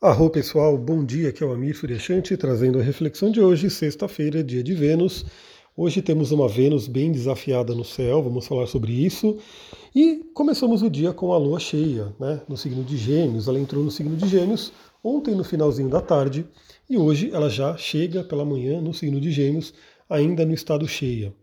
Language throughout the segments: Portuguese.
Arro pessoal, bom dia, aqui é o Amir Suryashanti trazendo a reflexão de hoje, sexta-feira, dia de Vênus. Hoje temos uma Vênus bem desafiada no céu, vamos falar sobre isso. E começamos o dia com a lua cheia, né, no signo de Gêmeos. Ela entrou no signo de Gêmeos ontem no finalzinho da tarde e hoje ela já chega pela manhã no signo de Gêmeos, ainda no estado cheia.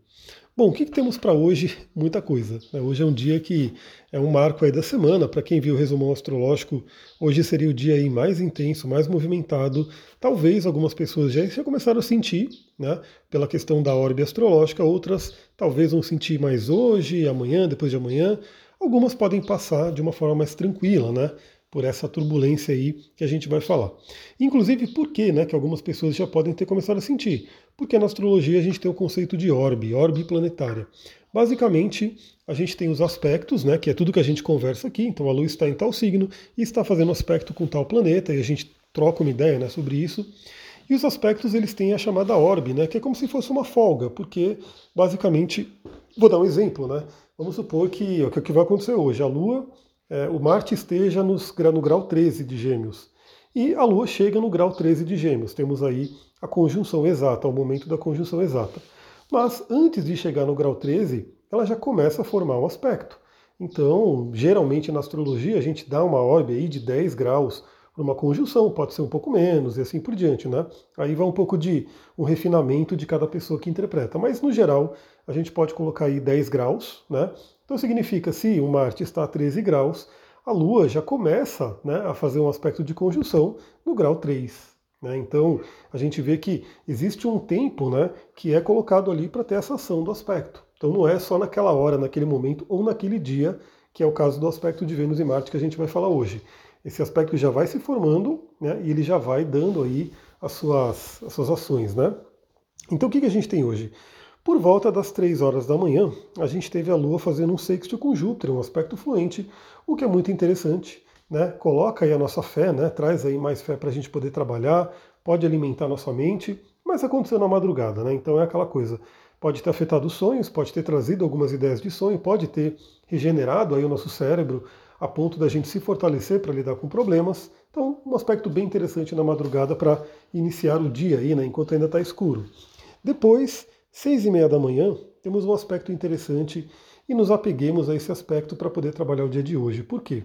Bom, o que, que temos para hoje? Muita coisa. Né? Hoje é um dia que é um marco aí da semana. Para quem viu o resumão astrológico, hoje seria o dia aí mais intenso, mais movimentado. Talvez algumas pessoas já, já começaram a sentir, né? Pela questão da orbe astrológica, outras talvez vão sentir mais hoje, amanhã, depois de amanhã. Algumas podem passar de uma forma mais tranquila, né? Por essa turbulência aí que a gente vai falar. Inclusive, por que, né, que algumas pessoas já podem ter começado a sentir? Porque na astrologia a gente tem o conceito de orbe, orbe planetária. Basicamente, a gente tem os aspectos, né, que é tudo que a gente conversa aqui. Então, a Lua está em tal signo e está fazendo aspecto com tal planeta, e a gente troca uma ideia né, sobre isso. E os aspectos eles têm a chamada orbe, né, que é como se fosse uma folga, porque basicamente, vou dar um exemplo, né? Vamos supor que o que vai acontecer hoje, a Lua é, o Marte esteja nos, no grau 13 de Gêmeos. E a Lua chega no grau 13 de Gêmeos. Temos aí a conjunção exata, o momento da conjunção exata. Mas antes de chegar no grau 13, ela já começa a formar um aspecto. Então, geralmente na astrologia, a gente dá uma orbe aí de 10 graus para uma conjunção, pode ser um pouco menos e assim por diante, né? Aí vai um pouco de um refinamento de cada pessoa que interpreta. Mas no geral, a gente pode colocar aí 10 graus, né? Então significa, se o Marte está a 13 graus, a Lua já começa né, a fazer um aspecto de conjunção no grau 3. Né? Então a gente vê que existe um tempo né, que é colocado ali para ter essa ação do aspecto. Então não é só naquela hora, naquele momento ou naquele dia, que é o caso do aspecto de Vênus e Marte que a gente vai falar hoje. Esse aspecto já vai se formando né, e ele já vai dando aí as suas, as suas ações. Né? Então o que, que a gente tem hoje? Por volta das 3 horas da manhã, a gente teve a Lua fazendo um sexto com Júpiter, um aspecto fluente, o que é muito interessante. Né? Coloca aí a nossa fé, né? traz aí mais fé para a gente poder trabalhar, pode alimentar nossa mente, mas aconteceu na madrugada, né? então é aquela coisa. Pode ter afetado os sonhos, pode ter trazido algumas ideias de sonho, pode ter regenerado aí o nosso cérebro a ponto da gente se fortalecer para lidar com problemas. Então, um aspecto bem interessante na madrugada para iniciar o dia aí, né, enquanto ainda está escuro. Depois, Seis e meia da manhã, temos um aspecto interessante e nos apeguemos a esse aspecto para poder trabalhar o dia de hoje. Por quê?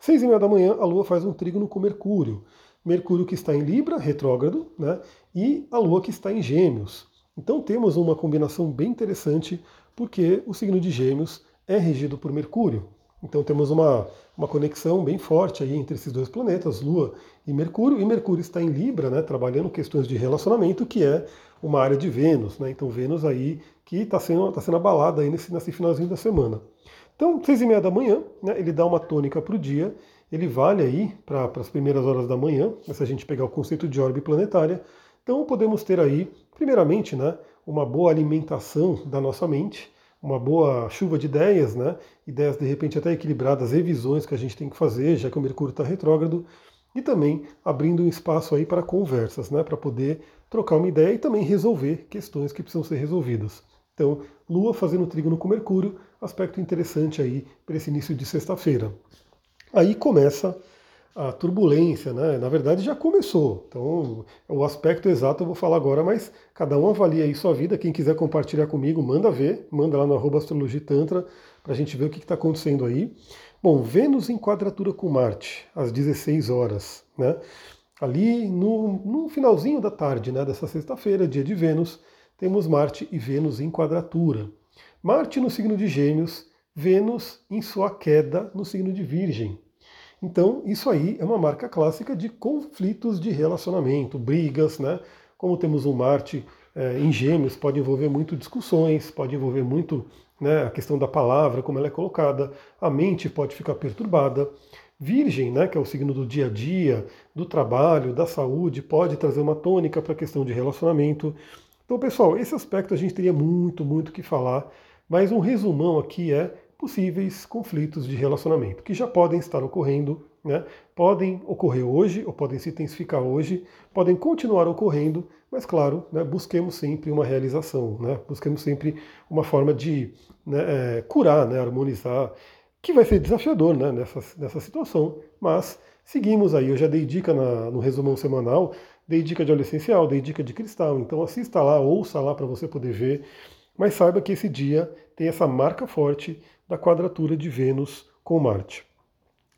Seis e meia da manhã, a Lua faz um trígono com Mercúrio. Mercúrio que está em Libra, retrógrado, né? e a Lua que está em Gêmeos. Então temos uma combinação bem interessante, porque o signo de Gêmeos é regido por Mercúrio. Então temos uma, uma conexão bem forte aí entre esses dois planetas, Lua e Mercúrio, e Mercúrio está em Libra, né, trabalhando questões de relacionamento, que é uma área de Vênus, né? Então Vênus aí que está sendo, tá sendo abalada aí nesse, nesse finalzinho da semana. Então, seis e meia da manhã, né, ele dá uma tônica para o dia, ele vale aí para as primeiras horas da manhã, se a gente pegar o conceito de orbe planetária. Então podemos ter aí, primeiramente, né, uma boa alimentação da nossa mente, uma boa chuva de ideias, né? Ideias de repente até equilibradas, revisões que a gente tem que fazer, já que o Mercúrio está retrógrado, e também abrindo um espaço aí para conversas, né? Para poder trocar uma ideia e também resolver questões que precisam ser resolvidas. Então, Lua fazendo trígono com Mercúrio, aspecto interessante aí para esse início de sexta-feira. Aí começa a turbulência, né? Na verdade já começou. Então, o aspecto exato eu vou falar agora, mas cada um avalia aí sua vida. Quem quiser compartilhar comigo, manda ver, manda lá no arroba astrologitantra para a gente ver o que está acontecendo aí. Bom, Vênus em quadratura com Marte, às 16 horas, né? Ali no, no finalzinho da tarde, né, dessa sexta-feira, dia de Vênus, temos Marte e Vênus em quadratura. Marte no signo de Gêmeos, Vênus em sua queda no signo de Virgem. Então, isso aí é uma marca clássica de conflitos de relacionamento, brigas, né? Como temos um Marte é, em Gêmeos, pode envolver muito discussões, pode envolver muito né, a questão da palavra, como ela é colocada, a mente pode ficar perturbada. Virgem, né, que é o signo do dia a dia, do trabalho, da saúde, pode trazer uma tônica para a questão de relacionamento. Então, pessoal, esse aspecto a gente teria muito, muito que falar, mas um resumão aqui é possíveis conflitos de relacionamento, que já podem estar ocorrendo, né? podem ocorrer hoje, ou podem se intensificar hoje, podem continuar ocorrendo, mas claro, né, busquemos sempre uma realização, né? busquemos sempre uma forma de né, é, curar, né, harmonizar, que vai ser desafiador né, nessa, nessa situação, mas seguimos aí. Eu já dei dica na, no resumão semanal, dei dica de óleo essencial, dei dica de cristal, então assista lá, ouça lá para você poder ver, mas saiba que esse dia tem essa marca forte da quadratura de Vênus com Marte.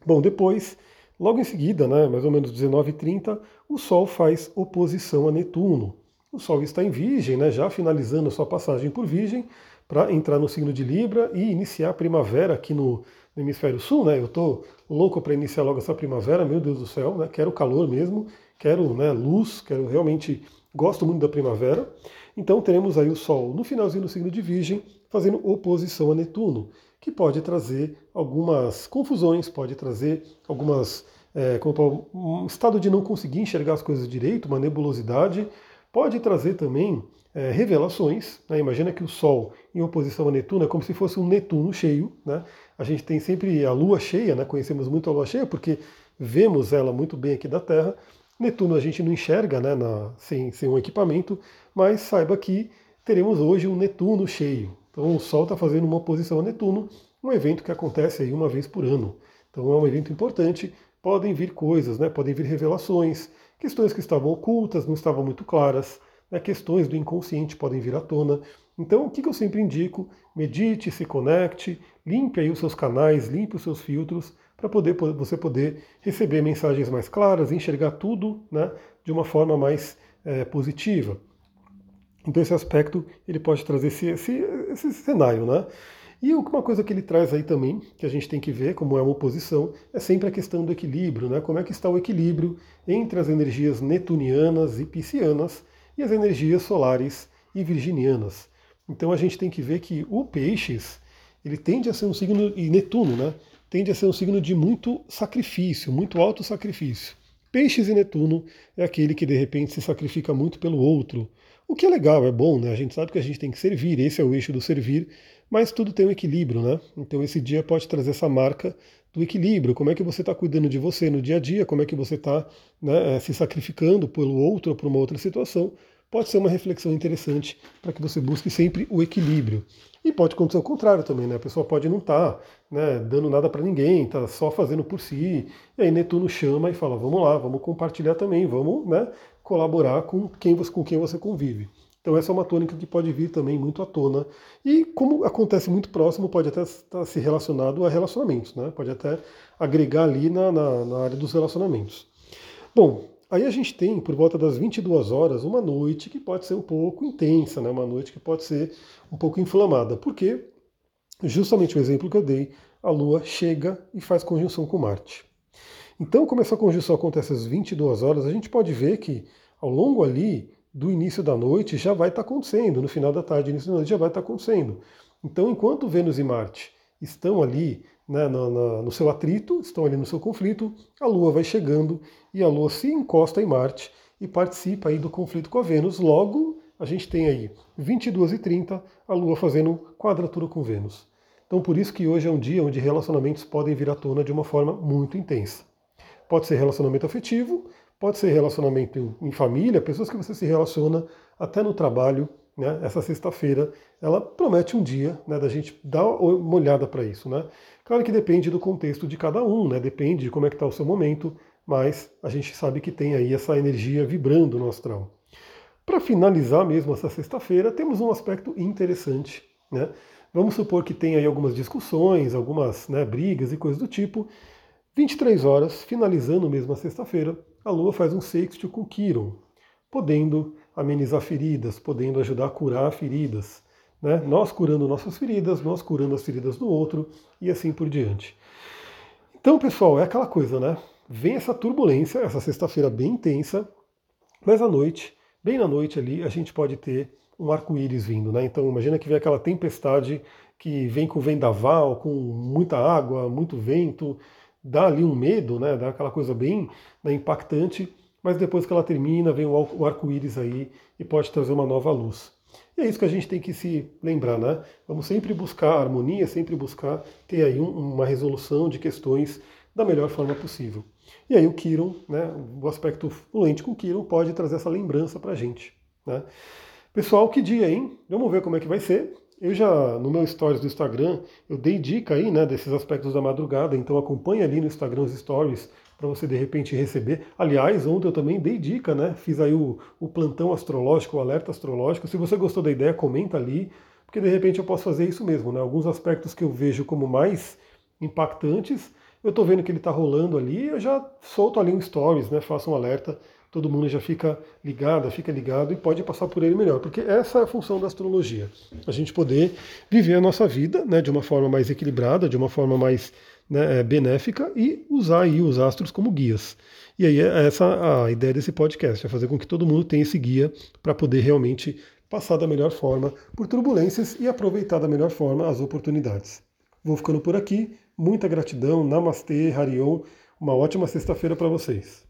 Bom, depois, logo em seguida, né, mais ou menos 19h30, o Sol faz oposição a Netuno. O Sol está em Virgem, né, já finalizando a sua passagem por Virgem, para entrar no signo de Libra e iniciar a primavera aqui no, no hemisfério sul, né? Eu estou louco para iniciar logo essa primavera, meu Deus do céu, né? Quero calor mesmo, quero né, luz, quero realmente gosto muito da primavera. Então teremos aí o Sol no finalzinho do signo de Virgem fazendo oposição a Netuno, que pode trazer algumas confusões, pode trazer algumas é, como um estado de não conseguir enxergar as coisas direito, uma nebulosidade, pode trazer também é, revelações. Né? Imagina que o Sol em oposição a Netuno é como se fosse um Netuno cheio. Né? A gente tem sempre a Lua cheia, né? conhecemos muito a Lua cheia porque vemos ela muito bem aqui da Terra. Netuno a gente não enxerga né, na, sem, sem um equipamento, mas saiba que teremos hoje um Netuno cheio. Então o Sol está fazendo uma oposição a Netuno, um evento que acontece aí uma vez por ano. Então é um evento importante, podem vir coisas, né, podem vir revelações, questões que estavam ocultas, não estavam muito claras, né, questões do inconsciente podem vir à tona. Então, o que eu sempre indico? Medite, se conecte, limpe aí os seus canais, limpe os seus filtros, para poder, você poder receber mensagens mais claras, enxergar tudo né, de uma forma mais é, positiva. Então esse aspecto ele pode trazer esse, esse, esse cenário, né? E uma coisa que ele traz aí também, que a gente tem que ver como é uma oposição, é sempre a questão do equilíbrio, né? Como é que está o equilíbrio entre as energias netunianas e piscianas e as energias solares e virginianas. Então a gente tem que ver que o peixes, ele tende a ser um signo, e Netuno, né? Tende a ser um signo de muito sacrifício, muito alto sacrifício. Peixes e Netuno é aquele que de repente se sacrifica muito pelo outro. O que é legal, é bom, né? A gente sabe que a gente tem que servir, esse é o eixo do servir, mas tudo tem um equilíbrio, né? Então esse dia pode trazer essa marca do equilíbrio, como é que você está cuidando de você no dia a dia, como é que você está né, eh, se sacrificando pelo outro ou por uma outra situação, pode ser uma reflexão interessante para que você busque sempre o equilíbrio. E pode acontecer o contrário também, né? A pessoa pode não estar tá, né, dando nada para ninguém, está só fazendo por si. E aí Netuno chama e fala: vamos lá, vamos compartilhar também, vamos né, colaborar com quem, com quem você convive. Então essa é uma tônica que pode vir também muito à tona. E como acontece muito próximo, pode até estar se relacionado a relacionamentos, né? Pode até agregar ali na, na, na área dos relacionamentos. Bom, aí a gente tem, por volta das 22 horas, uma noite que pode ser um pouco intensa, né? Uma noite que pode ser um pouco inflamada. Porque, justamente o exemplo que eu dei, a Lua chega e faz conjunção com Marte. Então, como essa conjunção acontece às 22 horas, a gente pode ver que ao longo ali do início da noite já vai estar acontecendo, no final da tarde, início da noite já vai estar acontecendo. Então, enquanto Vênus e Marte estão ali né, no, no, no seu atrito, estão ali no seu conflito, a Lua vai chegando e a Lua se encosta em Marte e participa aí do conflito com a Vênus. Logo, a gente tem aí 22 e 30 a Lua fazendo quadratura com Vênus. Então, por isso que hoje é um dia onde relacionamentos podem vir à tona de uma forma muito intensa. Pode ser relacionamento afetivo, Pode ser relacionamento em família, pessoas que você se relaciona até no trabalho. Né? Essa sexta-feira ela promete um dia né, da gente dar uma olhada para isso. Né? Claro que depende do contexto de cada um, né? depende de como é que está o seu momento, mas a gente sabe que tem aí essa energia vibrando no astral. Para finalizar mesmo essa sexta-feira, temos um aspecto interessante. Né? Vamos supor que tem aí algumas discussões, algumas né, brigas e coisas do tipo. 23 horas, finalizando mesmo a sexta-feira, a Lua faz um sexto com Quiron, podendo amenizar feridas, podendo ajudar a curar feridas. Né? Nós curando nossas feridas, nós curando as feridas do outro e assim por diante. Então, pessoal, é aquela coisa, né? Vem essa turbulência, essa sexta-feira bem intensa, mas à noite, bem na noite ali, a gente pode ter um arco-íris vindo, né? Então imagina que vem aquela tempestade que vem com vendaval, com muita água, muito vento, dá ali um medo, né? Dá aquela coisa bem né, impactante, mas depois que ela termina, vem o arco-íris aí e pode trazer uma nova luz. E é isso que a gente tem que se lembrar, né? Vamos sempre buscar harmonia, sempre buscar ter aí um, uma resolução de questões da melhor forma possível. E aí o Kiron, né, o aspecto fluente com o Kiron pode trazer essa lembrança para a gente. Né? Pessoal, que dia, hein? Vamos ver como é que vai ser. eu já, no meu stories do Instagram, eu dei dica aí, né, desses aspectos da madrugada, então acompanhe ali no Instagram os stories para você de repente receber. Aliás, ontem eu também dei dica, né? Fiz aí o, o plantão astrológico, o alerta astrológico. Se você gostou da ideia, comenta ali, porque de repente eu posso fazer isso mesmo, né? Alguns aspectos que eu vejo como mais impactantes, eu estou vendo que ele está rolando ali, eu já solto ali um stories, né? Faço um alerta, todo mundo já fica ligado, fica ligado e pode passar por ele melhor, porque essa é a função da astrologia, a gente poder viver a nossa vida, né? De uma forma mais equilibrada, de uma forma mais né, é, benéfica e usar aí os astros como guias. E aí é essa a ideia desse podcast, é fazer com que todo mundo tenha esse guia para poder realmente passar da melhor forma por turbulências e aproveitar da melhor forma as oportunidades. Vou ficando por aqui. Muita gratidão. Namastê, Harion. Uma ótima sexta-feira para vocês.